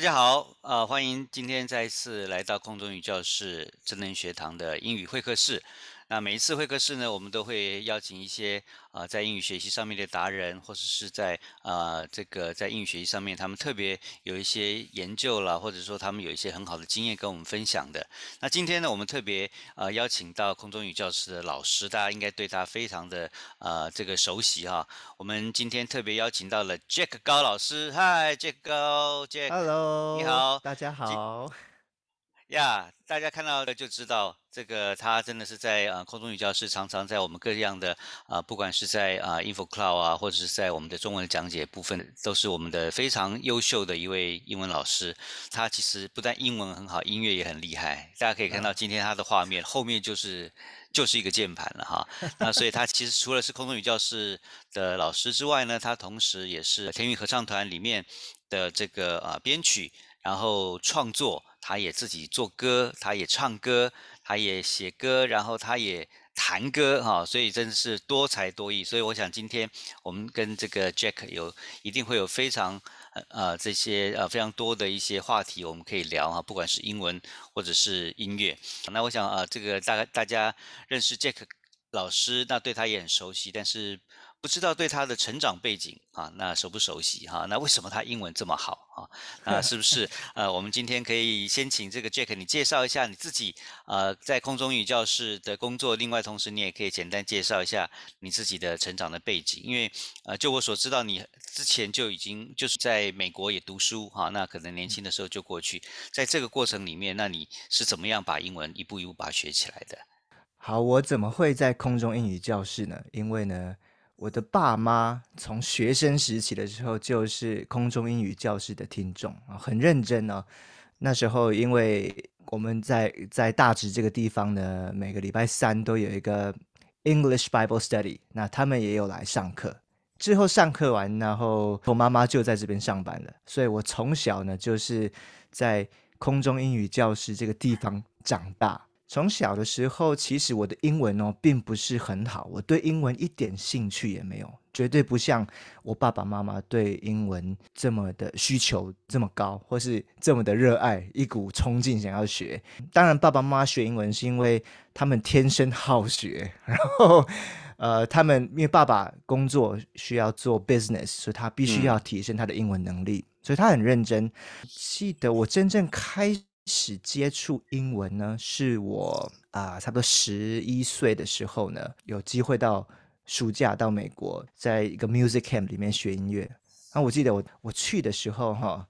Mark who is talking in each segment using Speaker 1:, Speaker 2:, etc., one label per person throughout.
Speaker 1: 大家好，呃，欢迎今天再一次来到空中语教室智能学堂的英语会客室。那每一次会客室呢，我们都会邀请一些啊，在英语学习上面的达人，或者是在啊这个在英语学习上面，他们特别有一些研究啦，或者说他们有一些很好的经验跟我们分享的。那今天呢，我们特别呃邀请到空中语教室的老师，大家应该对他非常的呃这个熟悉哈。我们今天特别邀请到了 Jack 高老师，嗨，Jack 高，Jack。
Speaker 2: Hello，
Speaker 1: 你好
Speaker 2: 大家好。
Speaker 1: 呀大家看到的就知道，这个他真的是在呃空中语教室，常常在我们各样的啊、不管是在啊、InfoCloud 啊，或者是在我们的中文讲解部分，都是我们的非常优秀的一位英文老师。他其实不但英文很好，音乐也很厉害。大家可以看到今天他的画面后面就是就是一个键盘了哈。那所以他其实除了是空中语教室的老师之外呢，他同时也是天韵合唱团里面的这个啊、编曲。然后创作，他也自己做歌，他也唱歌，他也写歌，然后他也弹歌哈、所以真的是多才多艺。所以我想今天我们跟这个 Jack 有一定会有非常呃呃这些呃非常多的一些话题我们可以聊哈、不管是英文或者是音乐。那我想啊、呃这个大概大家认识 Jack 老师，那对他也很熟悉，但是不知道对他的成长背景啊，那熟不熟悉哈、那为什么他英文这么好啊？那是不是 呃，我们今天可以先请这个 Jack 你介绍一下你自己呃在空中语教室的工作，另外同时你也可以简单介绍一下你自己的成长的背景，因为呃就我所知道，你之前就已经就是在美国也读书哈、那可能年轻的时候就过去，在这个过程里面，那你是怎么样把英文一步一步把它学起来的？
Speaker 2: 好，我怎么会在空中英语教室呢？因为呢，我的爸妈从学生时期的时候就是空中英语教室的听众啊，很认真哦。那时候因为我们在在大直这个地方呢，每个礼拜三都有一个 English Bible Study，那他们也有来上课。之后上课完，然后我妈妈就在这边上班了，所以我从小呢就是在空中英语教室这个地方长大。从小的时候，其实我的英文哦并不是很好，我对英文一点兴趣也没有，绝对不像我爸爸妈妈对英文这么的需求这么高，或是这么的热爱，一股冲劲想要学。当然，爸爸妈妈学英文是因为他们天生好学，然后呃，他们因为爸爸工作需要做 business，所以他必须要提升他的英文能力，所以他很认真。记得我真正开始接触英文呢，是我啊、差不多十一岁的时候呢，有机会到暑假到美国，在一个 music camp 里面学音乐。那我记得我我去的时候哈，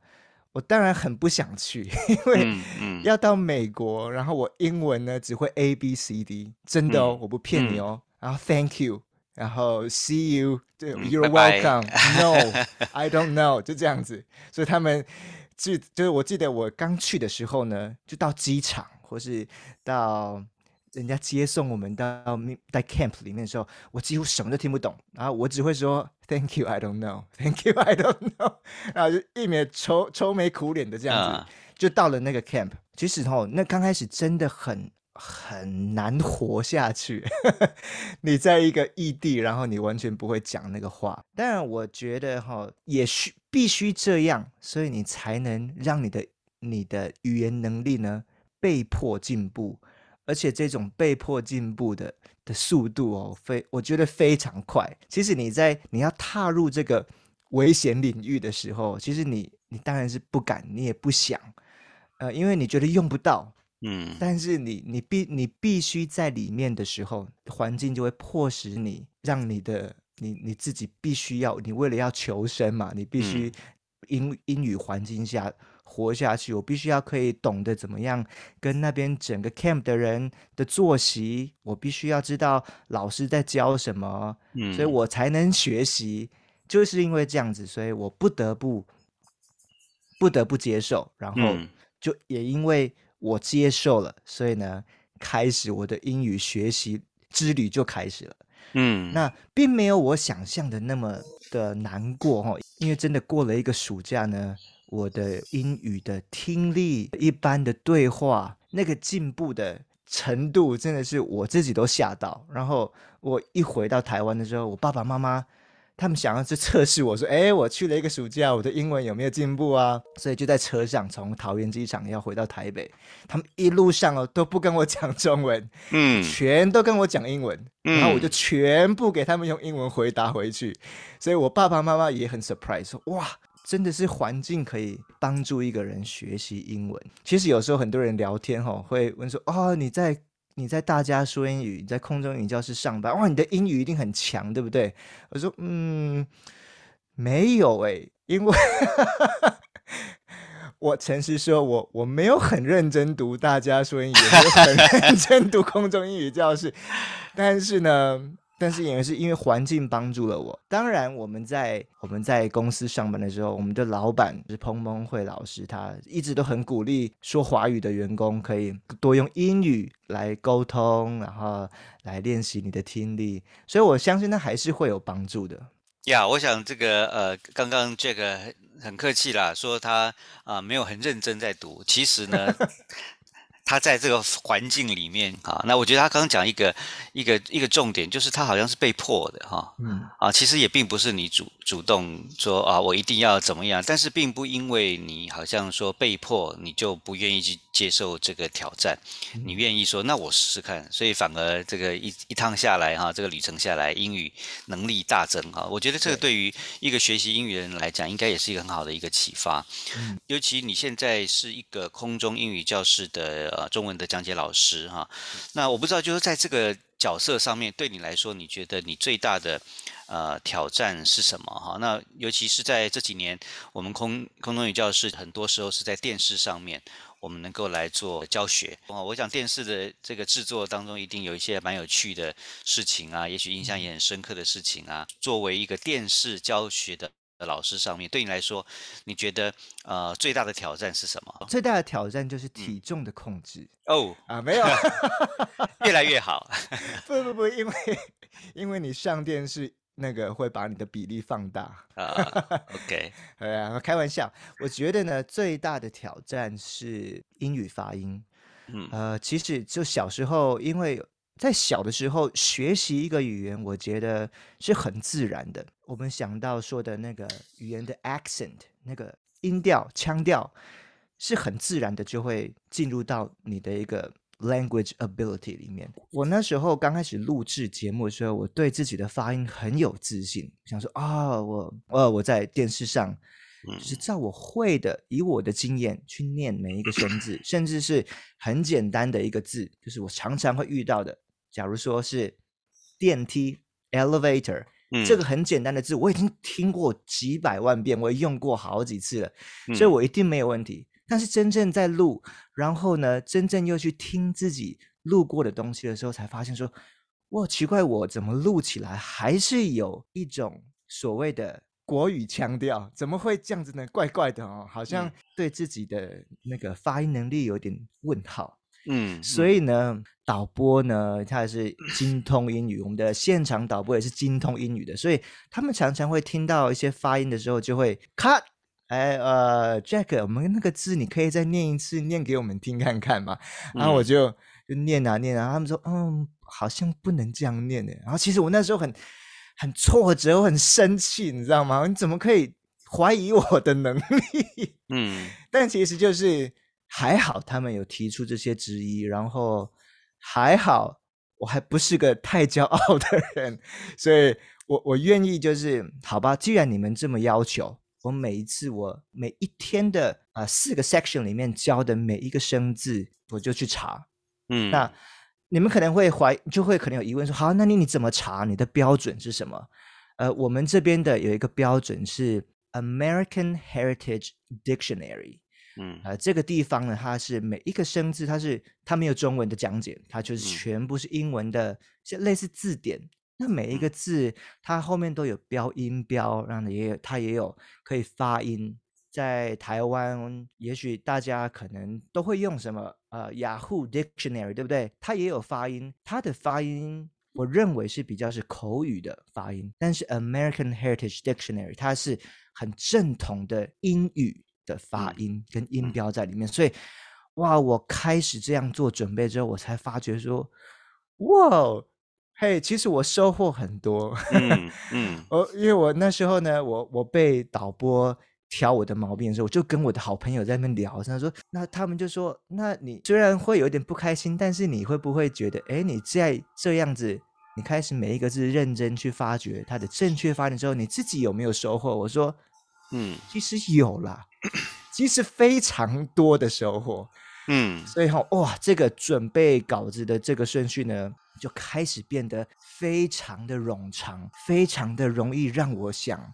Speaker 2: 我当然很不想去，因为要到美国，然后我英文呢只会 A B C D，真的哦，
Speaker 1: 嗯
Speaker 2: 我不骗你哦。然后 Thank you，然后 See you，对、
Speaker 1: 嗯
Speaker 2: You're
Speaker 1: 拜拜
Speaker 2: welcome，No，I don't know，就这样子。所以他们记就是我记得我刚去的时候呢，就到机场或是到人家接送我们到咪在 camp 里面的时候，我几乎什么都听不懂，然后我只会说 Thank you, I don't know. Thank you, I don't know. 然后就一脸愁愁眉苦脸的这样子，
Speaker 1: 啊
Speaker 2: 就到了那个 camp。其实哦，那刚开始真的很很难活下去。你在一个异地，然后你完全不会讲那个话。当然，我觉得哈、也需必须这样，所以你才能让你的你的语言能力呢被迫进步，而且这种被迫进步的的速度哦，非我觉得非常快。其实你在你要踏入这个危险领域的时候，其实你你当然是不敢，你也不想，呃，因为你觉得用不到。
Speaker 1: 嗯
Speaker 2: 但是你你必你必须在里面的时候，环境就会迫使你，让你的你你自己必须要，你为了要求生嘛，你必须英英语环境下活下去，我必须要可以懂得怎么样跟那边整个 camp 的人的作息，我必须要知道老师在教什么，
Speaker 1: 嗯，
Speaker 2: 所以我才能学习。就是因为这样子，所以我不得不不得不接受，然后
Speaker 1: 嗯
Speaker 2: 就也因为我接受了，所以呢，开始我的英语学习之旅就开始了。
Speaker 1: 嗯
Speaker 2: 那并没有我想象的那么的难过哈，因为真的过了一个暑假呢，我的英语的听力、一般的对话，那个进步的程度真的是我自己都吓到。然后我一回到台湾的时候，我爸爸妈妈他们想要去测试我说，哎，我去了一个暑假，我的英文有没有进步啊？所以就在车上从桃园机场要回到台北，他们一路上哦都不跟我讲中文，嗯，全都跟我讲英文，然后我就全部给他们用英文回答回去，所以我爸爸妈妈也很 surprise，说哇，真的是环境可以帮助一个人学习英文。其实有时候很多人聊天哈，会问说，哦，你在。你在大家说英语，你在空中英语教室上班，哇，你的英语一定很强，对不对？我说，嗯，没有哎，因为我诚实说，我我没有很认真读大家说英语，我很认真读空中英语教室，但是呢。但是也是因为环境帮助了我。当然，我们在我们在公司上班的时候，我们的老板是彭彭慧老师，他一直都很鼓励说华语的员工可以多用英语来沟通，然后来练习你的听力。所以我相信那还是会有帮助的。
Speaker 1: 呀，我想这个呃，刚刚这个很客气啦，说他啊没有很认真在读，其实呢。他在这个环境里面啊，那我觉得他刚刚讲一个一个一个重点，就是他好像是被迫的哈，嗯。啊，其实也并不是你主主动说啊，我一定要怎么样，但是并不因为你好像说被迫，你就不愿意去接受这个挑战，你愿意说那我试试看，所以反而这个一一趟下来哈，这个旅程下来，英语能力大增哈，我觉得这个对。于一个学习英语的人来讲，应该也是一个很好的一个启发，尤其你现在是一个空中英语教室的。呃，中文的讲解老师哈，那我不知道，就是在这个角色上面，对你来说，你觉得你最大的呃挑战是什么哈？那尤其是在这几年，我们空空中语教室很多时候是在电视上面，我们能够来做教学啊。我想电视的这个制作当中，一定有一些蛮有趣的事情啊，也许印象也很深刻的事情啊。作为一个电视教学的。老师上面对你来说，你觉得呃最大的挑战是什么？
Speaker 2: 最大的挑战就是体重的控制
Speaker 1: 哦
Speaker 2: 啊，没有，
Speaker 1: 越来越好。
Speaker 2: 不不不，因为因为你上电视那个会把你的比例放大
Speaker 1: 啊。OK，
Speaker 2: 对啊，开玩笑。我觉得呢，最大的挑战是英语发音。嗯呃，其实就小时候，因为。在小的时候学习一个语言，我觉得是很自然的。我们想到说的那个语言的 accent，那个音调、腔调，是很自然的就会进入到你的一个 language ability 里面。我那时候刚开始录制节目的时候，我对自己的发音很有自信，想说啊，我呃我在电视上就是照我会的，以我的经验去念每一个生字，甚至是很简单的一个字，就是我常常会遇到的。假如说是电梯 （elevator），这个很简单的字，我已经听过几百万遍，我也用过好几次了，所以我一定没有问题。但是真正在录，然后呢，真正又去听自己录过的东西的时候，才发现说，哇，奇怪，我怎么录起来还是有一种所谓的国语腔调？怎么会这样子呢？怪怪的哦，好像对自己的那个发音能力有点问号。嗯，所以呢，导播呢，他是精通英语，我们的现场导播也是精通英语的，所以他们常常会听到一些发音的时候，就会 cut，哎，呃，Jack，我们那个字你可以再念一次，念给我们听看看嘛。然后我就就念啊念啊，他们说，嗯，好像不能这样念的。然后其实我那时候很很挫折，我很生气，你知道吗？你怎么可以怀疑我的能力？嗯，但其实就是。还好他们有提出这些质疑，然后还好我还不是个太骄傲的人，所以我我愿意就是好吧，既然你们这么要求，我每一次我每一天的啊四个 section 里面教的每一个生字，我就去查。嗯，那你们可能会怀就会可能有疑问说，好，那你你怎么查？你的标准是什么？呃，我们这边的有一个标准是 American Heritage Dictionary。嗯，呃，这个地方呢，它是每一个生字，它是它没有中文的讲解，它就是全部是英文的，像类似字典。那每一个字，它后面都有标音标，然后也有它也有可以发音。在台湾，也许大家可能都会用什么呃雅虎 Dictionary，对不对？它也有发音，它的发音我认为是比较是口语的发音，但是 American Heritage Dictionary 它是很正统的英语。的发音跟音标在里面，所以哇，我开始这样做准备之后，我才发觉说，哇，嘿，其实我收获很多。
Speaker 1: 嗯嗯
Speaker 2: 我因为我那时候呢，我我被导播挑我的毛病的时候，我就跟我的好朋友在那边聊，他说，那他们就说，那你虽然会有一点不开心，但是你会不会觉得，哎，你在这样子，你开始每一个字认真去发掘它的正确发展之后，你自己有没有收获？我说，
Speaker 1: 嗯
Speaker 2: 其实有啦，其实非常多的收获。
Speaker 1: 嗯
Speaker 2: 所以哈、哇，这个准备稿子的这个顺序呢，就开始变得非常的冗长，非常的容易让我想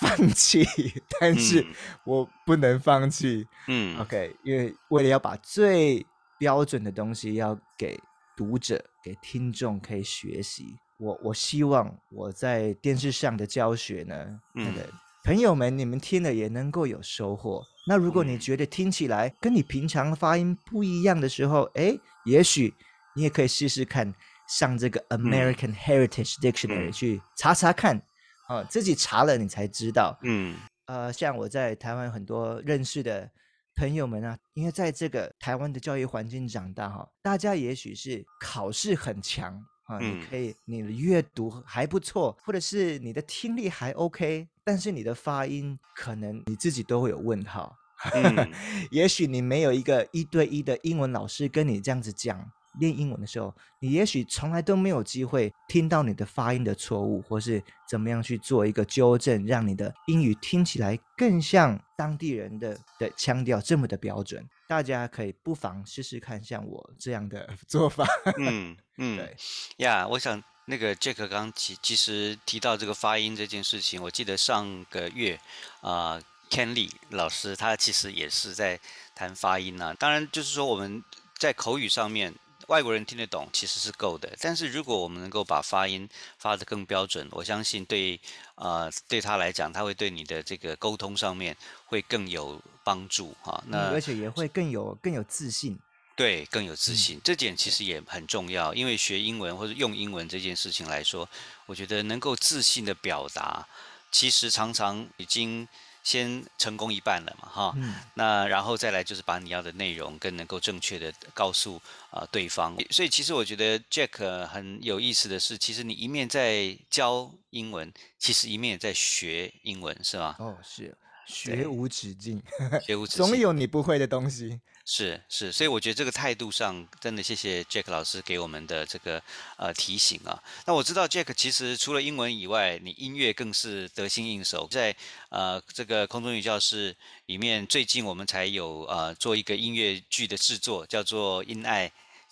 Speaker 2: 放弃，但是
Speaker 1: 嗯
Speaker 2: 我不能放弃。
Speaker 1: 嗯
Speaker 2: OK，因为为了要把最标准的东西要给读者、给听众可以学习，我我希望我在电视上的教学呢，那个
Speaker 1: 嗯
Speaker 2: 朋友们你们听了也能够有收获。那如果你
Speaker 1: 嗯
Speaker 2: 觉得听起来跟你平常发音不一样的时候，哎，也许你也可以试试看上这个 American Heritage Dictionary
Speaker 1: 嗯。
Speaker 2: 去查查看，啊，自己查了你才知道。
Speaker 1: 嗯。
Speaker 2: 呃，像我在台湾很多认识的朋友们啊，因为在这个台湾的教育环境长大哈，大家也许是考试很强啊，你
Speaker 1: 嗯
Speaker 2: 可以你的阅读还不错，或者是你的听力还 OK，但是你的发音可能你自己都会有问号。
Speaker 1: 嗯。
Speaker 2: 也许你没有一个一对一的英文老师跟你这样子讲练英文的时候，你也许从来都没有机会听到你的发音的错误，或是怎么样去做一个纠正，让你的英语听起来更像当地人的的腔调这么的标准。大家可以不妨试试看，像我这样的 做法。
Speaker 1: 嗯嗯
Speaker 2: 对，
Speaker 1: 呀我想那个 Jack 刚刚其其实提到这个发音这件事情，我记得上个月啊、Ken Lee 老师他其实也是在谈发音啊。当然，就是说我们在口语上面。外国人听得懂其实是够的，但是如果我们能够把发音发得更标准，我相信对呃对他来讲，他会对你的这个沟通上面会更有帮助哈。
Speaker 2: 嗯
Speaker 1: 那
Speaker 2: 而且也会更有更有自信。
Speaker 1: 对，更有自
Speaker 2: 嗯
Speaker 1: 信，这点其实也很重要。因为学英文或者用英文这件事情来说，我觉得能够自信的表达，其实常常已经先成功一半了嘛，哈。
Speaker 2: 嗯，
Speaker 1: 那然后再来就是把你要的内容更能够正确的告诉啊、呃对方。所以其实我觉得 Jack 呃很有意思的是，其实你一面在教英文，其实一面也在学英文，是吗？
Speaker 2: 哦，是
Speaker 1: 对
Speaker 2: 学无止境，
Speaker 1: 学无止
Speaker 2: 总
Speaker 1: 境。
Speaker 2: 有你不会的东西。
Speaker 1: 是是，所以我觉得这个态度上，真的谢谢 Jack 老师给我们的这个呃提醒啊。那我知道 Jack 其实除了英文以外，你音乐更是得心应手。在呃这个空中语教室里面，最近我们才有呃做一个音乐剧的制作，叫做《因爱》。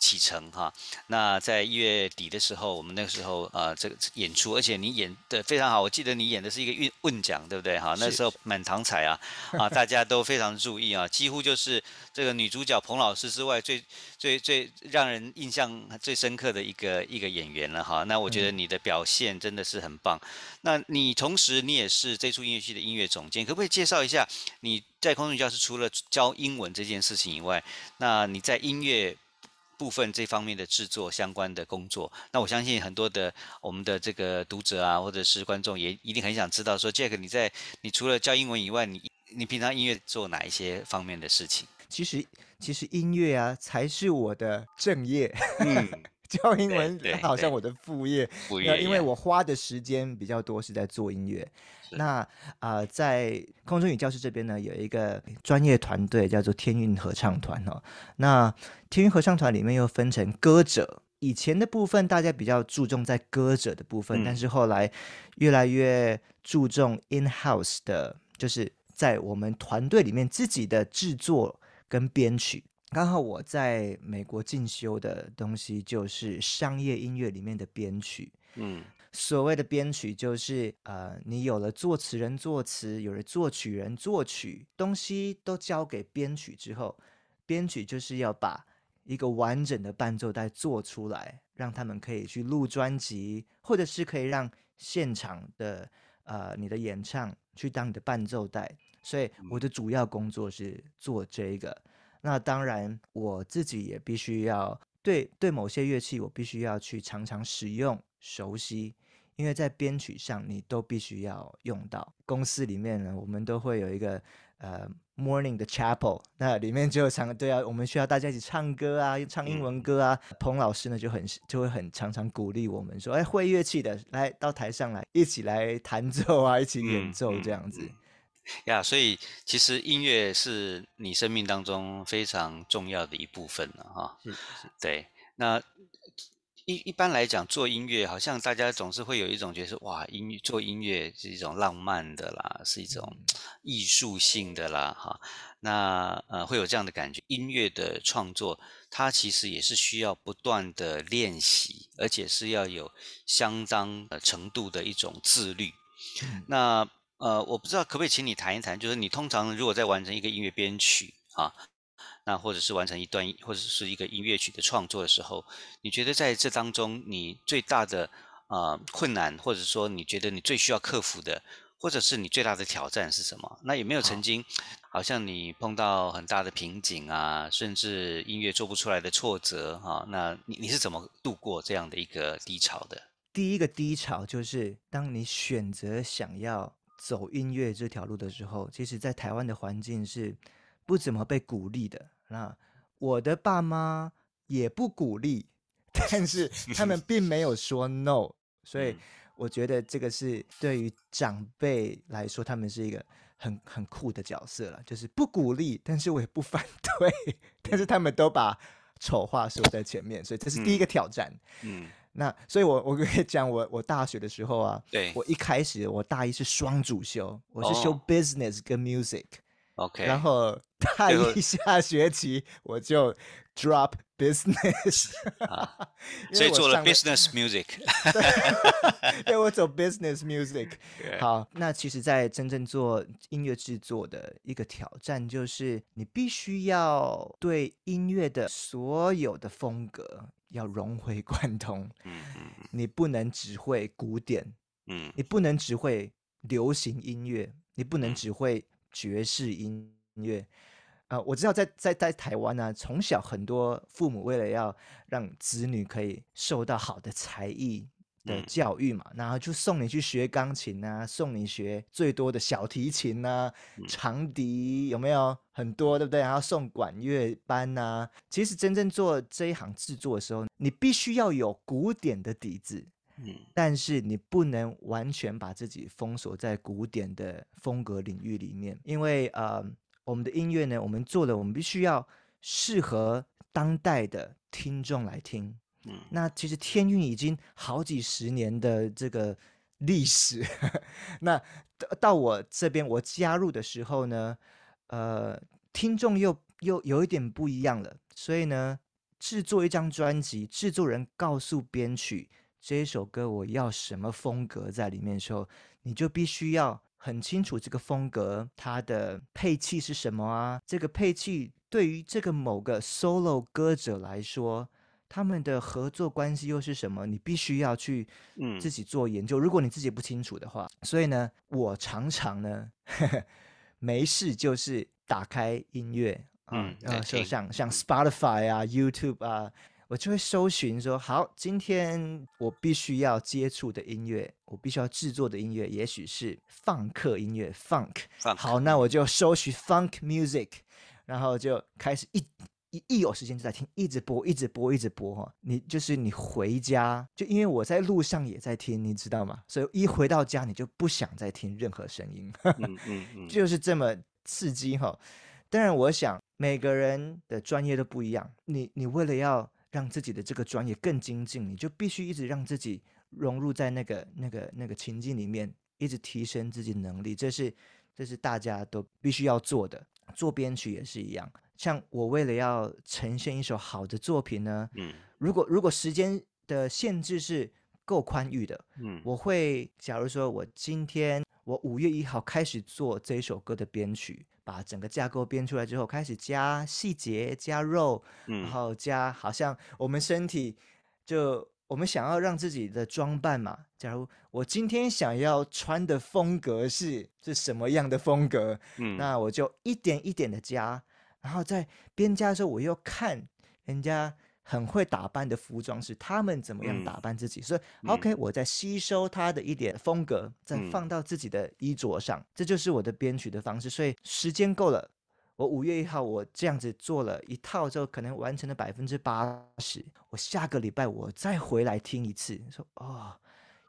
Speaker 1: 启程哈，那在一月底的时候，我们那个时候呃这个演出，而且你演的非常好，我记得你演的是一个问问奖，对不对哈？那时候满堂彩啊啊，大家都非常注意啊，几乎就是这个女主角彭老师之外最最最让人印象最深刻的一个一个演员了哈。那我觉得你的表现真的是很棒。那你同时你也是这出音乐剧的音乐总监，可不可以介绍一下你在空中教室除了教英文这件事情以外，那你在音乐部分这方面的制作相关的工作，那我相信很多的我们的这个读者啊，或者是观众也一定很想知道说，Jack 你在你除了教英文以外，你你平常音乐做哪一些方面的事情？
Speaker 2: 其实其实音乐啊才是我的正业，
Speaker 1: 嗯，
Speaker 2: 教英文好像我的副业。
Speaker 1: 副
Speaker 2: 那因为我花的时间比较多是在做音乐。那啊、呃在空中语教室这边呢，有一个专业团队叫做天韵合唱团哦。那天韵合唱团里面又分成歌者。以前的部分大家比较注重在歌者的部分，但
Speaker 1: 嗯
Speaker 2: 是后来越来越注重 in house 的，就是在我们团队里面自己的制作跟编曲。刚好我在美国进修的东西就是商业音乐里面的编曲。
Speaker 1: 嗯
Speaker 2: 所谓的编曲就是呃，你有了作词人作词，有了作曲人作曲，东西都交给编曲之后，编曲就是要把一个完整的伴奏带做出来，让他们可以去录专辑，或者是可以让现场的呃你的演唱去当你的伴奏带。所以我的主要工作是做这一个。那当然，我自己也必须要对对某些乐器，我必须要去常常使用、熟悉，因为在编曲上你都必须要用到。公司里面呢，我们都会有一个呃 morning 的 chapel，那里面就常对啊，我们需要大家一起唱歌啊，唱英文歌啊。彭老师呢就很就会很常常鼓励我们说，哎，会乐器的来到台上来一起来弹奏啊，一起演奏这样子。
Speaker 1: 呀，所以其实音乐是你生命当中非常重要的一部分了哈。对。那一一般来讲，做音乐好像大家总是会有一种觉得，哇，音乐做音乐是一种浪漫的啦，是一种 艺术性的啦，哈。那呃，会有这样的感觉。音乐的创作，它其实也是需要不断的练习，而且是要有相当程度的一种自律。那呃，我不知道可不可以请你谈一谈，就是你通常如果在完成一个音乐编曲啊，那或者是完成一段或者是一个音乐曲的创作的时候，你觉得在这当中你最大的呃困难，或者说你觉得你最需要克服的，或者是你最大的挑战是什么？那有没有曾经好像你碰到很大的瓶颈啊，甚至音乐做不出来的挫折哈？那你你是怎么度过这样的一个低潮的？
Speaker 2: 第一个低潮就是当你选择想要。走音乐这条路的时候，其实，在台湾的环境是不怎么被鼓励的。那我的爸妈也不鼓励，但是他们并没有说 no。所以，我觉得这个是对于长辈来说，他们是一个很很酷的角色了，就是不鼓励，但是我也不反对。但是他们都把丑话说在前面，所以这是第一个挑战。嗯。那所以，我我跟你讲，我我大学的时候啊，
Speaker 1: 对。
Speaker 2: 我一开始我大一是双主修，我是修 business 跟 music，OK，然后大一下学期我就 drop business，
Speaker 1: 所以做了 business music，
Speaker 2: 对我走 business music。好，那其实，在真正做音乐制作的一个挑战，就是你必须要对音乐的所有的风格。要融会贯通，嗯嗯，你不能只会古典，嗯，你不能只会流行音乐，你不能只会爵士音乐，啊，我知道在在在台湾呢，从小很多父母为了要让子女可以受到好的才艺。的教育嘛，然后就送你去学钢琴啊，送你学最多的小提琴啊，长笛有没有很多，对不对？然后送管乐班啊。其实真正做这一行制作的时候，你必须要有古典的底子，嗯，但是你不能完全把自己封锁在古典的风格领域里面，因为呃，我们的音乐呢，我们做的我们必须要适合当代的听众来听。那其实天韵已经好几十年的这个历史，那到我这边我加入的时候呢，呃，听众又又有一点不一样了，所以呢，制作一张专辑，制作人告诉编曲这一首歌我要什么风格在里面的时候，你就必须要很清楚这个风格它的配器是什么啊，这个配器对于这个某个 solo 歌者来说。他们的合作关系又是什么？你必须要去自己做研究。如果你自己不清楚的话，所以呢，我常常呢 没事就是打开音乐啊，然后像像 Spotify 啊、YouTube 啊，我就会搜寻说，好，今天我必须要接触的音乐，我必须要制作的音乐，也许是放克音乐 （Funk）。好，那我就搜寻 Funk Music，然后就开始一。一一有时间就在听，一直播，一直播，一直播哈。你就是你回家，就因为我在路上也在听，你知道吗？所以一回到家，你就不想再听任何声音，嗯嗯嗯，就是这么刺激哈。当然，我想每个人的专业都不一样，你你为了要让自己的这个专业更精进，你就必须一直让自己融入在那个那个那个情境里面，一直提升自己能力，这是这是大家都必须要做的。做编曲也是一样。像我为了要呈现一首好的作品呢，嗯，如果如果时间的限制是够宽裕的，嗯，我会假如说我今天我五月一号开始做这一首歌的编曲，把整个架构编出来之后，开始加细节、加肉，然后加好像我们身体就我们想要让自己的装扮嘛，假如我今天想要穿的风格是是什么样的风格，嗯，那我就一点一点的加。然后在编家的时候，我又看人家很会打扮的服装师，他们怎么样
Speaker 1: 嗯
Speaker 2: 打扮自己，所以 OK，我在吸收他的一点风格，再
Speaker 1: 嗯
Speaker 2: 放到自己的衣着上，这就是我的编曲的方式。所以时间够了。我五月一号，我这样子做了一套之后，可能完成了百分之八十。我下个礼拜我再回来听一次，说哦，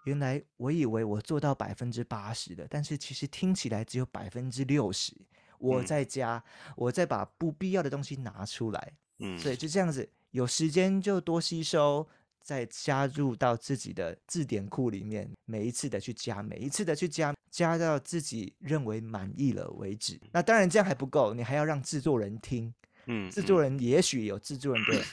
Speaker 2: 原来我以为我做到百分之八十的，但是其实听起来只有百分之六十。我
Speaker 1: 嗯。
Speaker 2: 再加，我再把不必要的东西拿出来，
Speaker 1: 嗯，
Speaker 2: 所以就这样子，有时间就多吸收，再加入到自己的字典库里面，每一次的去加，每一次的去加，加到自己认为满意了为止。那当然这样还不够，你还要让制作人听，
Speaker 1: 嗯，
Speaker 2: 制作人也许有制作人的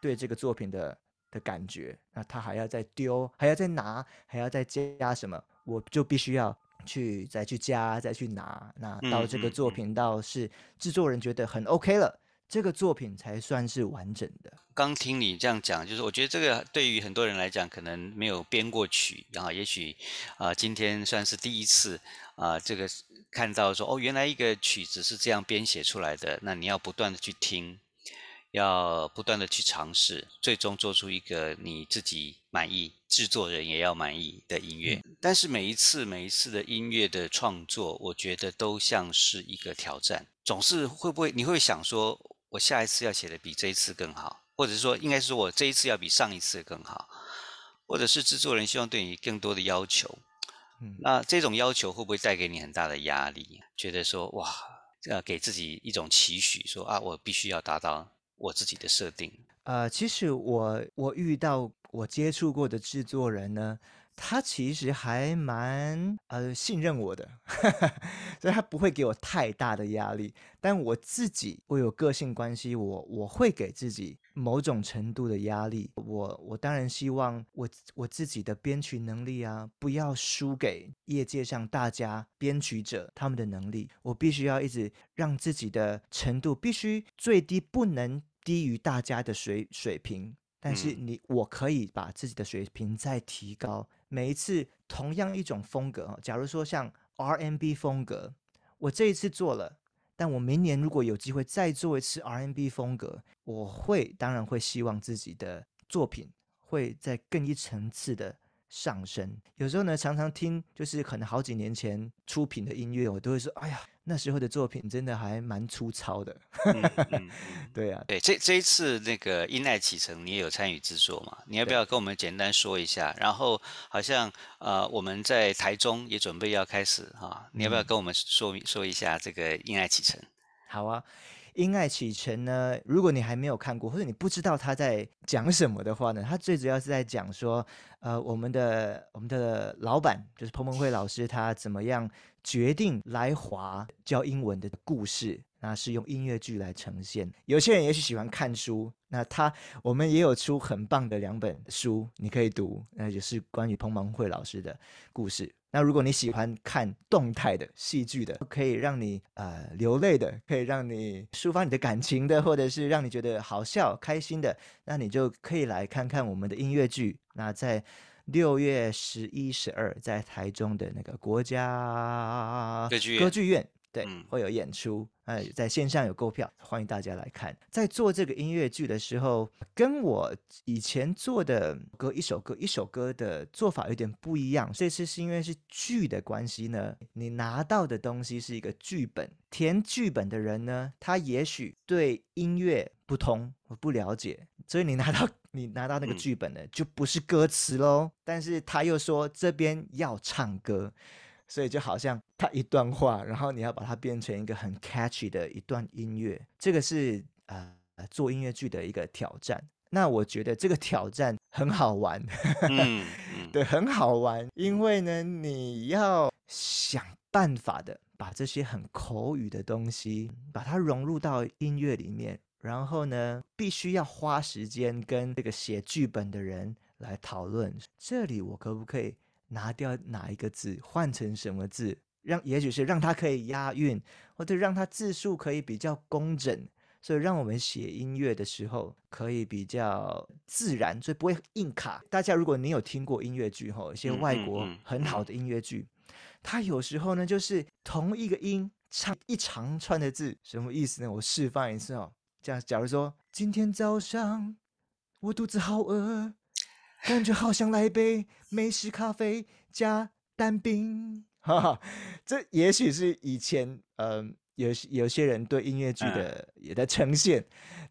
Speaker 2: 对这个作品的的感觉，那他还要再丢，还要再拿，还要再加什么，我就必须要去再去加，再去拿。那到这个作品到是制作人觉得很 OK 了，这个作品才算是完整的。
Speaker 1: 刚听你这样讲，就是我觉得这个对于很多人来讲，可能没有编过曲然后，也许啊、今天算是第一次啊、这个看到说哦，原来一个曲子是这样编写出来的，那你要不断的去听，要不断的去尝试，最终做出一个你自己满意、制作人也要满意的音乐。但是每一次每一次的音乐的创作，我觉得都像是一个挑战，总是会不会你会想说，我下一次要写的比这一次更好，或者是说，应该是说我这一次要比上一次更好，或者是制作人希望对你更多的要求。
Speaker 2: 嗯
Speaker 1: 那这种要求会不会带给你很大的压力？觉得说哇，呃，给自己一种期许，说啊，我必须要达到我自己的设定。
Speaker 2: 呃，其实我我遇到我接触过的制作人呢，他其实还蛮呃信任我的，所以他不会给我太大的压力。但我自己，我有个性关系，我我会给自己某种程度的压力。我我当然希望我我自己的编曲能力啊，不要输给业界上大家编曲者他们的能力。我必须要一直让自己的程度必须最低不能低于大家的水水平。但是
Speaker 1: 嗯
Speaker 2: 你，我可以把自己的水平再提高。每一次同样一种风格啊，假如说像 R&B 风格，我这一次做了，但我明年如果有机会再做一次 R&B 风格，我会当然会希望自己的作品会在更一层次的上升。有时候呢，常常听就是可能好几年前出品的音乐，我都会说，哎呀，那时候的作品真的还蛮粗糙的。
Speaker 1: 嗯嗯 嗯
Speaker 2: 对啊，
Speaker 1: 对，这这一次那个《因爱启程》，你也有参与制作嘛？你要不要跟我们简单说一下？然后好像呃，我们在台中也准备要开始哈、你要不要
Speaker 2: 嗯
Speaker 1: 跟我们说说一下这个《因爱启程》？
Speaker 2: 好啊，《因爱启程》呢，如果你还没有看过，或者你不知道他在讲什么的话呢，他最主要是在讲说，呃，我们的我们的老板就是彭彭慧老师，他怎么样决定来华教英文的故事。那是用音乐剧来呈现。有些人也许喜欢看书，那他我们也有出很棒的两本书，你可以读，那也是关于彭彭慧老师的故事。那如果你喜欢看动态的戏剧的，可以让你呃流泪的，可以让你抒发你的感情的，或者是让你觉得好笑、开心的，那你就可以来看看我们的音乐剧。那在六月十一、十二，在台中的那个国家
Speaker 1: 歌剧院
Speaker 2: 对，
Speaker 1: 嗯
Speaker 2: 会有演出。呃，在线上有购票，欢迎大家来看。在做这个音乐剧的时候，跟我以前做的歌一首歌一首歌的做法有点不一样。这次是因为是剧的关系呢，你拿到的东西是一个剧本，填剧本的人呢，他也许对音乐不通，我不了解，所以你拿到你拿到那个
Speaker 1: 嗯
Speaker 2: 剧本呢，就不是歌词喽。但是他又说这边要唱歌。所以就好像它一段话，然后你要把它变成一个很 catchy 的一段音乐，这个是呃做音乐剧的一个挑战。那我觉得这个挑战很好玩，
Speaker 1: 嗯嗯。
Speaker 2: 对，很好玩，因为呢，你要想办法的把这些很口语的东西，把它融入到音乐里面，然后呢，必须要花时间跟这个写剧本的人来讨论，这里我可不可以拿掉哪一个字，换成什么字，让也许是让它可以押韵，或者让它字数可以比较工整。所以让我们写音乐的时候可以比较自然，所以不会硬卡。大家如果你有听过音乐剧吼，一些外国
Speaker 1: 嗯
Speaker 2: 很好的音乐剧，它有时候呢就是同一个音唱一长串的字，什么意思呢？我示范一次哦。这样，假如说今天早上我肚子好饿，感觉好想来一杯美式咖啡加蛋饼。哈哈，这也许是以前嗯。有有些人对音乐剧的也在呈现，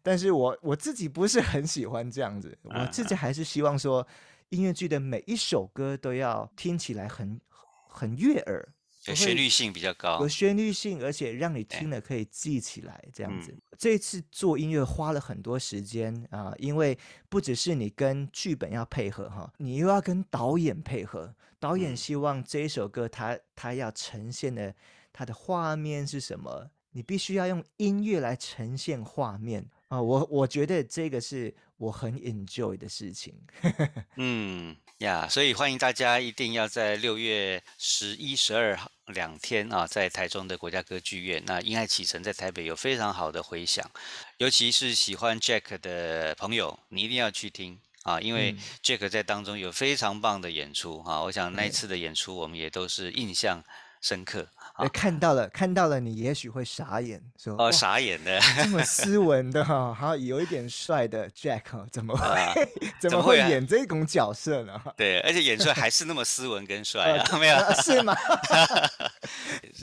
Speaker 2: 但是我我自己不是很喜欢这样子，我自己还是希望说音乐剧的每一首歌都要听起来很很悦耳，
Speaker 1: 有旋律性比较高，
Speaker 2: 有旋律性，而且让你听了可以记起来这样子。这次做音乐花了很多时间啊，因为不只是你跟剧本要配合哈，你又要跟导演配合，导演希望这一首歌他他要呈现的。它的画面是什么？你必须要用音乐来呈现画面啊！我我觉得这个是我很 enjoy 的事情。
Speaker 1: 嗯呀，所以欢迎大家一定要在六月十一、十二两天啊，在台中的国家歌剧院。那《因爱启程》在台北有非常好的回响，尤其是喜欢 Jack 的朋友，你一定要去听啊！因为 Jack 在当中有非常棒的演出啊！我想那一次的演出，我们也都是印象深刻。
Speaker 2: 看到了，看到了，你也许会傻眼，说
Speaker 1: 哦，傻眼的，
Speaker 2: 这么斯文的 哈，还有一点帅的 Jack，怎么会怎么会演这种角色呢？
Speaker 1: 对，而且演出来还是那么斯文跟帅啊，没有
Speaker 2: 是吗？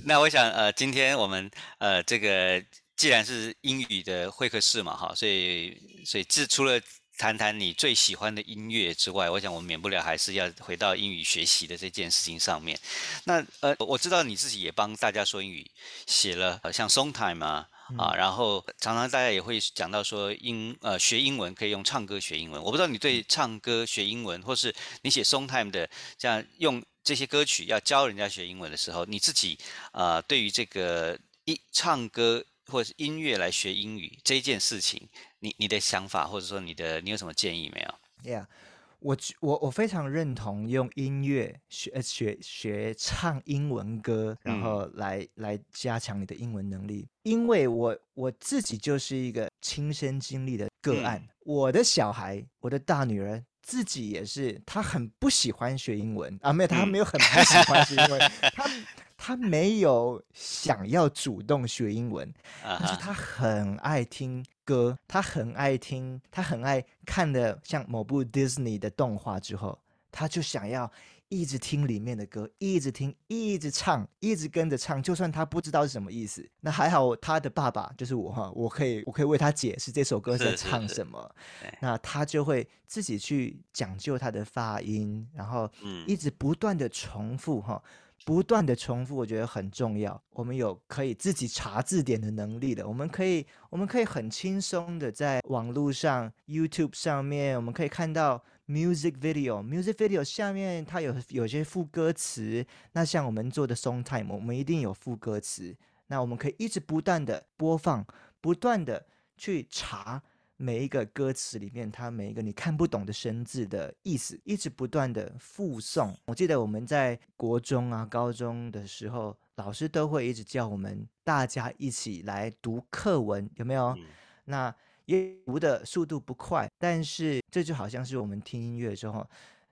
Speaker 1: 那我想呃，今天我们呃，这个既然是英语的会客室嘛，哈，所以所以这除了。谈谈你最喜欢的音乐之外，我想我们免不了还是要回到英语学习的这件事情上面。那呃，我知道你自己也帮大家说英语，写了像 Song Time 啊啊，然后常常大家也会讲到说英呃学英文可以用唱歌学英文。我不知道你对唱歌学英文，或是你写 Song Time 的这样用这些歌曲要教人家学英文的时候，你自己呃对于这个一唱歌或者是音乐来学英语这件事情。你你的想法，或者说你的你有什么建议没有
Speaker 2: ？Yeah，我我我非常认同用音乐学学学唱英文歌，然后来来加强你的英文能力。因为我我自己就是一个亲身经历的个案。我的小孩，我的大女儿自己也是，她很不喜欢学英文啊，没有，她没有很不喜欢学英文，她。他没有想要主动学英文，但是他很爱听歌，他很爱听，他很爱看的像某部 Disney 的动画之后，他就想要一直听里面的歌，一直听，一直唱，一直跟着唱，就算他不知道是什么意思，那还好，他的爸爸就是我哈，我可以，我可以为他解释这首歌在唱什么，那他就会自己去讲究他的发音，然后一直不断的重复哈。不断的重复，我觉得很重要。我们有可以自己查字典的能力的，我们可以，我们可以很轻松的在网络上，YouTube 上面，我们可以看到 music video，music video 下面它有有些副歌词。那像我们做的 song time，我们一定有副歌词。那我们可以一直不断的播放，不断的去查。每一个歌词里面，它每一个你看不懂的生字的意思，一直不断的复诵。我记得我们在国中啊、高中的时候，老师都会一直叫我们大家一起来读课文，有没有？那也读的速度不快，但是这就好像是我们听音乐的时候，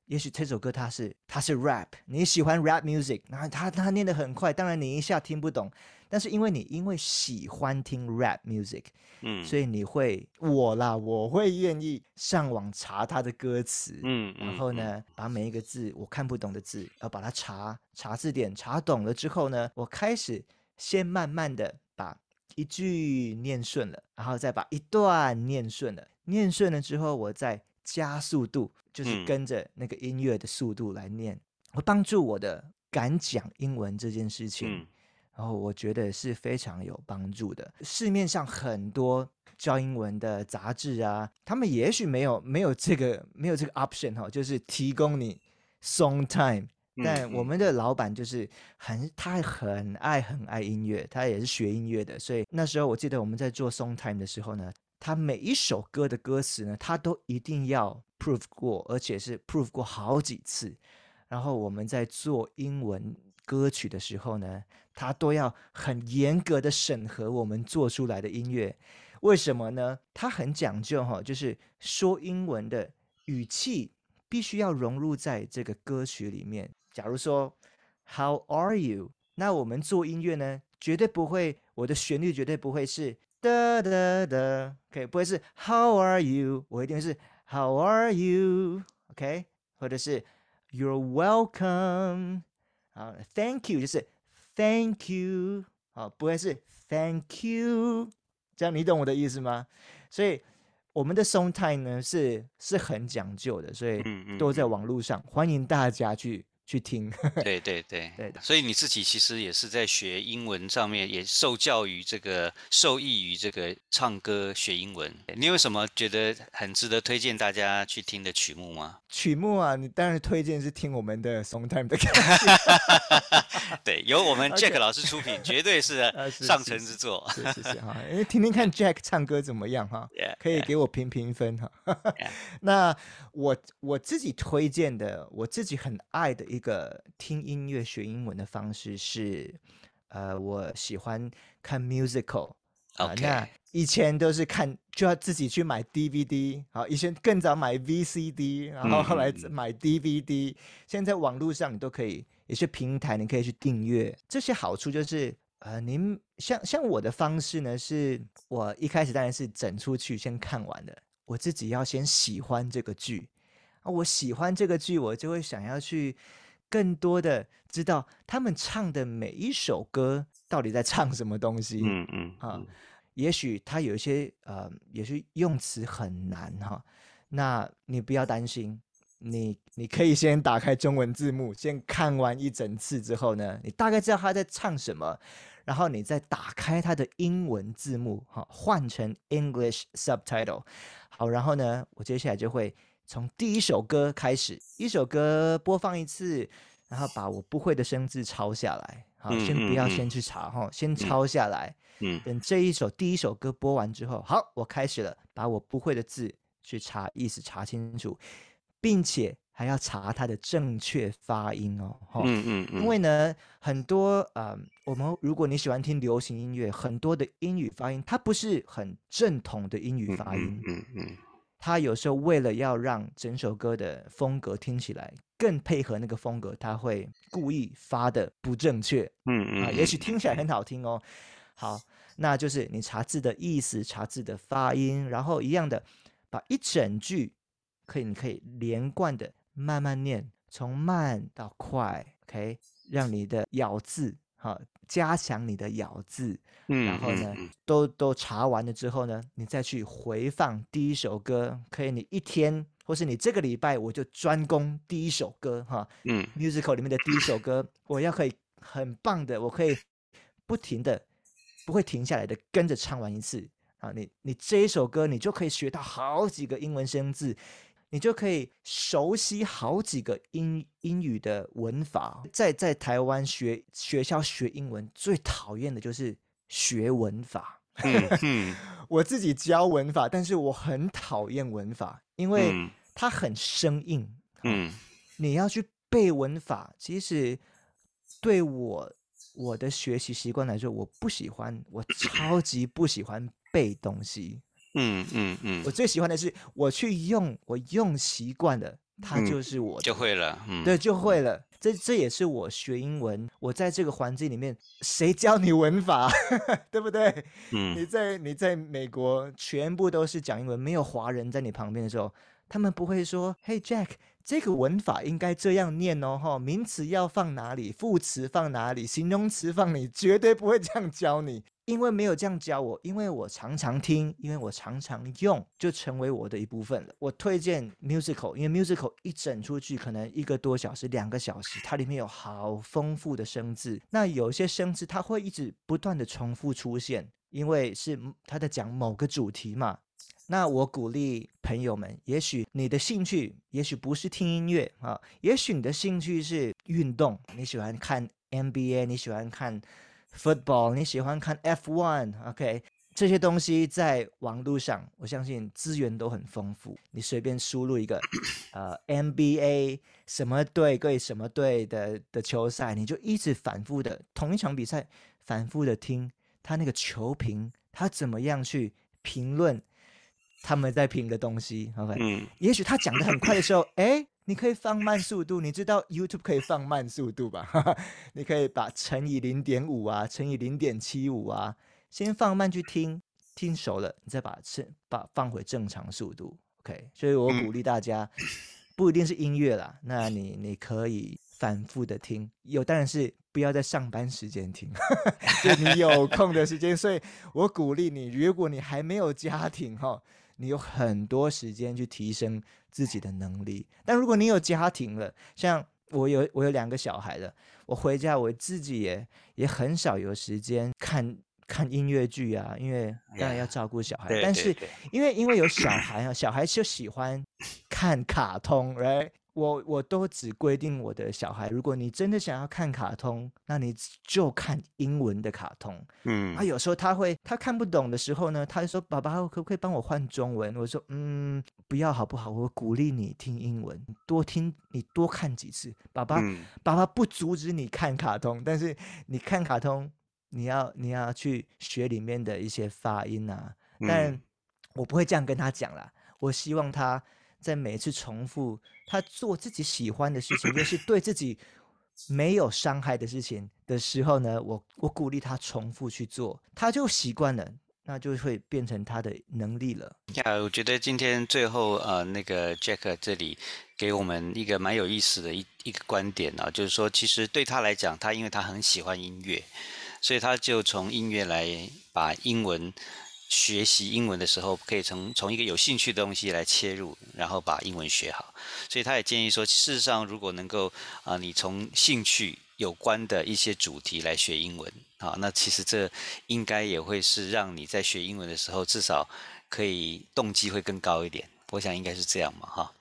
Speaker 2: 也许这首歌它是它是 rap，你喜欢 rap music，然后他他念得很快，当然你一下听不懂。但是因为你因为喜欢听 rap music，嗯，所以你会我啦，我会愿意上网查他的歌词，嗯，然后呢，把每一个字我看不懂的字，要把它查查字典，查懂了之后呢，我开始先慢慢的把一句念顺了，然后再把一段念顺了，念顺了之后，我再加速度，就是跟着那个音乐的速度来念，我帮助我的敢讲英文这件事情。然后我觉得是非常有帮助的。市面上很多教英文的杂志啊，他们也许没有没有这个没有这个 option 哈，就是提供你 song time。但我们的老板就是很他很爱很爱音乐，他也是学音乐的，所以那时候我记得我们在做 song time 的时候呢，他每一首歌的歌词呢，他都一定要 prove 过，而且是 prove 过好几次。然后我们在做英文歌曲的时候呢。他都要很严格的审核我们做出来的音乐，为什么呢？他很讲究哈，就是说英文的语气必须要融入在这个歌曲里面。假如说 How are you？那我们做音乐呢，绝对不会，我的旋律绝对不会是哒哒哒，可以不会是 How are you？我一定是 How are you？OK，、或者是 You're welcome。啊，Thank you 就是 Thank you，好，不会是 Thank you，这样你懂我的意思吗？所以我们的 song time 呢是是很讲究的，所以都在网络上，欢迎大家去去听。
Speaker 1: 对对对
Speaker 2: 对
Speaker 1: 所以你自己其实也是在学英文上面，也受教于这个，受益于这个唱歌学英文。你有什么觉得很值得推荐大家去听的曲目吗？
Speaker 2: 曲目啊，你当然推荐是听我们的 song time 的感觉。
Speaker 1: 对，由我们 Jack 老师出品，绝对是 上乘之作。
Speaker 2: 是是是哈，因为听听看 Jack 唱歌怎么样哈。可以给我评评分哈。那我我自己推荐的，我自己很爱的一个听音乐学英文的方式是，呃，我喜欢看 musical。啊那以前都是看就要自己去买 DVD，好，以前更早买 VCD，然后后来买 DVD，、现在网络上你都可以，有些平台你可以去订阅，这些好处就是，呃，您像像我的方式呢，是我一开始当然是整出去先看完的，我自己要先喜欢这个剧，啊，我喜欢这个剧，我就会想要去更多的知道他们唱的每一首歌到底在唱什么东西，
Speaker 1: 嗯嗯
Speaker 2: 啊
Speaker 1: 嗯
Speaker 2: 也许他有一些呃，也许用词很难哈，那你不要担心，你你可以先打开中文字幕，先看完一整次之后呢，你大概知道他在唱什么，然后你再打开他的英文字幕哈，换成 English subtitle，好，然后呢，我接下来就会从第一首歌开始，一首歌播放一次，然后把我不会的生字抄下来，好，
Speaker 1: 嗯
Speaker 2: 先不要先去查哈，先抄下来。
Speaker 1: 嗯。
Speaker 2: 等这一首第一首歌播完之后，好，我开始了，把我不会的字去查意思查清楚，并且还要查它的正确发音哦。哈
Speaker 1: 嗯嗯嗯，
Speaker 2: 因为呢，很多呃，我们如果你喜欢听流行音乐，很多的英语发音它不是很正统的英语发音，
Speaker 1: 嗯嗯
Speaker 2: 它有时候为了要让整首歌的风格听起来更配合那个风格，他会故意发的不正确。嗯，
Speaker 1: 嗯嗯，
Speaker 2: 也许听起来很好听哦。好，那就是你查字的意思，查字的发音，然后一样的把一整句可以，你可以连贯的慢慢念，从慢到快，OK，让你的咬字哈，加强你的咬字，
Speaker 1: 嗯，
Speaker 2: 然后呢，
Speaker 1: 嗯。
Speaker 2: 都都查完了之后呢，你再去回放第一首歌，可以你一天或是你这个礼拜我就专攻第一首歌哈，
Speaker 1: 嗯。
Speaker 2: Musical 里面的第一首歌，我要可以很棒的，我可以不停的，不会停下来的跟着唱完一次。啊！你你这一首歌，你就可以学到好几个英文生字，你就可以熟悉好几个英英语的文法。在在台湾学学校学英文，最讨厌的就是学文法。我自己教文法，但是我很讨厌文法，因为
Speaker 1: 嗯
Speaker 2: 它很生硬。
Speaker 1: 嗯
Speaker 2: 你要去背文法，其实对我我的学习习惯来说，我不喜欢，我超级不喜欢背东西。
Speaker 1: 嗯嗯嗯。
Speaker 2: 我，最喜欢的是我去用，我用习惯了，它
Speaker 1: 嗯
Speaker 2: 就是我的。
Speaker 1: 就会了，嗯，
Speaker 2: 对，就会了。这这也是我学英文，我在这个环境里面，谁教你文法，对不对？
Speaker 1: 嗯。
Speaker 2: 你在你在美国，全部都是讲英文，没有华人在你旁边的时候，他们不会说：“Hey Jack，这个文法应该这样念哦，哈，名词要放哪里，副词放哪里，形容词放哪里，绝对不会这样教你，因为没有这样教我，因为我常常听，因为我常常用，就成为我的一部分了。我推荐 musical，因为 musical 一整出去可能一个多小时、两个小时，它里面有好丰富的生字，那有些生字它会一直不断的重复出现，因为是他在讲某个主题嘛。那我鼓励朋友们，也许你的兴趣，也许不是听音乐啊，也许你的兴趣是运动，你喜欢看 NBA，你喜欢看 football，你喜欢看 F1，OK，、这些东西在网络上，我相信资源都很丰富。你随便输入一个呃 NBA 什么队对什么队的的球赛，你就一直反复的同一场比赛反复的听他那个球评，他怎么样去评论他们在评的东西。OK，、
Speaker 1: 嗯
Speaker 2: 也许他讲的很快的时候，哎，你可以放慢速度。你知道 YouTube 可以放慢速度吧？你可以把乘以零点五啊，乘以零点七五啊，先放慢去听，听熟了，你再把正把放回正常速度。OK，所以我鼓励大家，不一定是音乐啦，那你你可以反复的听，有当然是不要在上班时间听，就你有空的时间。所以我鼓励你，如果你还没有家庭哈，你有很多时间去提升自己的能力。但如果你有家庭了，像我有我有两个小孩了，我回家我自己也也很少有时间看。看音乐剧啊，因为当然要照顾小孩，但是因为因为有小孩啊，小孩就喜欢看卡通，right？我我都只规定我的小孩，如果你真的想要看卡通，那你就看英文的卡通。嗯，啊，有时候他会他看不懂的时候呢，他就说：“爸爸，可不可以帮我换中文？”我说：“嗯，不要好不好？我鼓励你听英文，多听，你多看几次。爸爸，爸爸不阻止你看卡通，但是你看卡通。”你要你要去学里面的一些发音啊，但我不会这样跟他讲啦。我希望他在每一次重复他做自己喜欢的事情，又是对自己没有伤害的事情的时候呢，我我鼓励他重复去做，他就习惯了，那就会变成他的能力了。
Speaker 1: 呀，我觉得今天最后呃，那个 Jack 这里给我们一个蛮有意思的一一个观点啊，就是说其实对他来讲，他因为他很喜欢音乐。所以他就从音乐来把英文学习英文的时候，可以从从一个有兴趣的东西来切入，然后把英文学好。所以他也建议说，事实上如果能够啊，你从兴趣有关的一些主题来学英文啊，那其实这应该也会是让你在学英文的时候，至少可以动机会更高一点。我想应该是这样嘛，哈。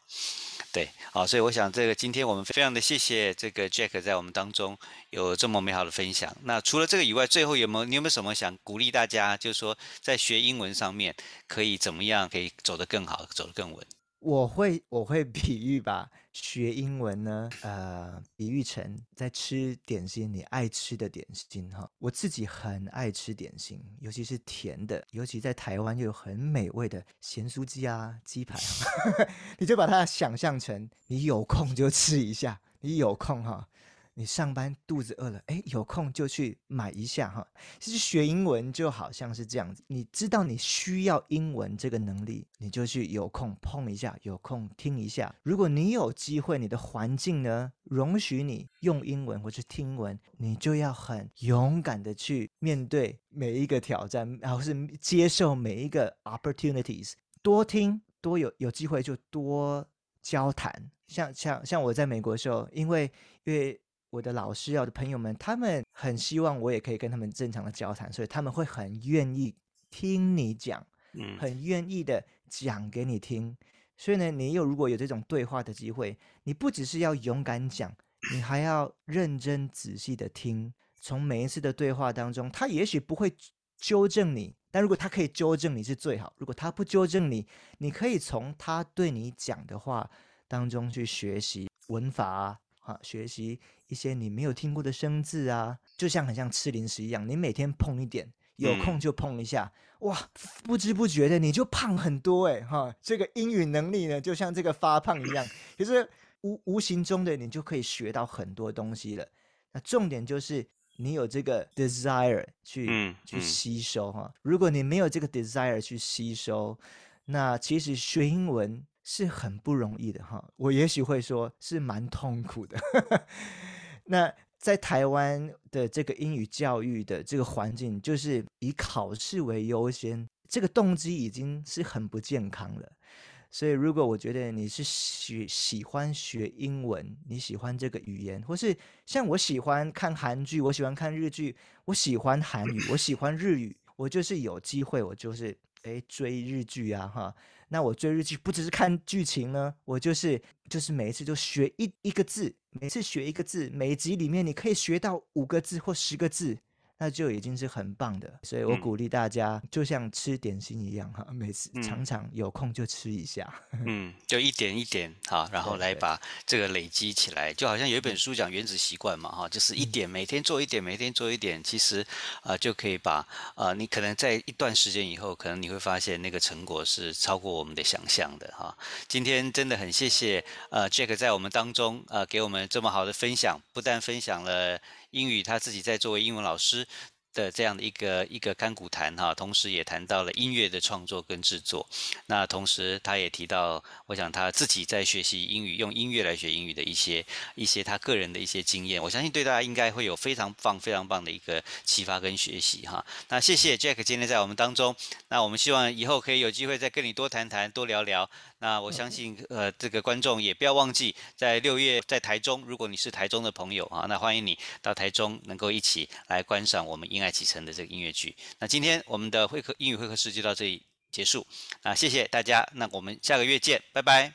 Speaker 1: 对，好，所以我想这个今天我们非常的谢谢这个 Jack 在我们当中有这么美好的分享。那除了这个以外，最后有没有你有没有什么想鼓励大家，就是说在学英文上面可以怎么样可以走得更好，走得更稳？
Speaker 2: 我会我会比喻吧，学英文呢，呃，比喻成在吃点心，你爱吃的点心哈。我自己很爱吃点心，尤其是甜的，尤其在台湾又有很美味的咸酥鸡啊、鸡排，你就把它想象成你有空就吃一下，你有空哈。你上班肚子饿了，哎，有空就去买一下哈。其实学英文就好像是这样子，你知道你需要英文这个能力，你就去有空碰一下，有空听一下。如果你有机会，你的环境呢容许你用英文或是听文，你就要很勇敢的去面对每一个挑战，然后是接受每一个 opportunities，多听多有有机会就多交谈。像像像我在美国的时候，因为因为。我的老师要的朋友们，他们很希望我也可以跟他们正常的交谈，所以他们会很愿意听你讲，嗯，很愿意的讲给你听。所以呢，你有如果有这种对话的机会，你不只是要勇敢讲，你还要认真仔细的听。从每一次的对话当中，他也许不会纠正你，但如果他可以纠正你是最好。如果他不纠正你，你可以从他对你讲的话当中去学习文法啊。啊，学习一些你没有听过的生字啊，就像很像吃零食一样，你每天碰一点，有空就碰一下，哇，不知不觉的你就胖很多哎，哈，这个英语能力呢，就像这个发胖一样，其实无无形中的你就可以学到很多东西了。那重点就是你有这个 desire 去去吸收哈，如果你没有这个 desire 去吸收，那其实学英文。是很不容易的哈，我也许会说是蛮痛苦的。那在台湾的这个英语教育的这个环境，就是以考试为优先，这个动机已经是很不健康了。所以，如果我觉得你是喜喜欢学英文，你喜欢这个语言，或是像我喜欢看韩剧，我喜欢看日剧，我喜欢韩语，我喜欢日语，我就是有机会，我就是诶追日剧啊哈。那我追日剧不只是看剧情呢，我就是就是每一次就学一一个字，每次学一个字，每集里面你可以学到五个字或十个字。那就已经是很棒的，所以我鼓励大家，就像吃点心一样哈，每次常常有空就吃一下。
Speaker 1: 嗯，就一点一点哈，然后来把这个累积起来，就好像有一本书讲原子习惯嘛哈，就是一点每天做一点，每天做一点，其实啊就可以把啊你可能在一段时间以后，可能你会发现那个成果是超过我们的想象的哈。今天真的很谢谢呃 Jack 在我们当中呃给我们这么好的分享，不但分享了。英语他自己在作为英文老师的这样的一个一个甘苦谈哈，同时也谈到了音乐的创作跟制作。那同时他也提到，我想他自己在学习英语，用音乐来学英语的一些一些他个人的一些经验，我相信对大家应该会有非常棒非常棒的一个启发跟学习哈。那谢谢 Jack 今天在我们当中，那我们希望以后可以有机会再跟你多谈谈多聊聊。那我相信呃这个观众也不要忘记在六月在台中如果你是台中的朋友啊那欢迎你到台中能够一起来观赏我们因爱启程的这个音乐剧。那今天我们的会客英语会客室就到这里结束。啊谢谢大家那我们下个月见拜拜。